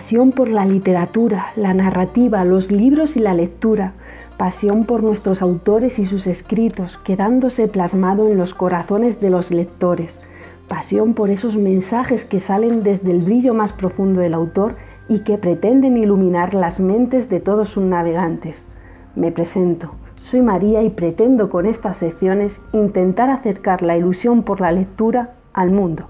Pasión por la literatura, la narrativa, los libros y la lectura. Pasión por nuestros autores y sus escritos, quedándose plasmado en los corazones de los lectores. Pasión por esos mensajes que salen desde el brillo más profundo del autor y que pretenden iluminar las mentes de todos sus navegantes. Me presento, soy María y pretendo con estas secciones intentar acercar la ilusión por la lectura al mundo.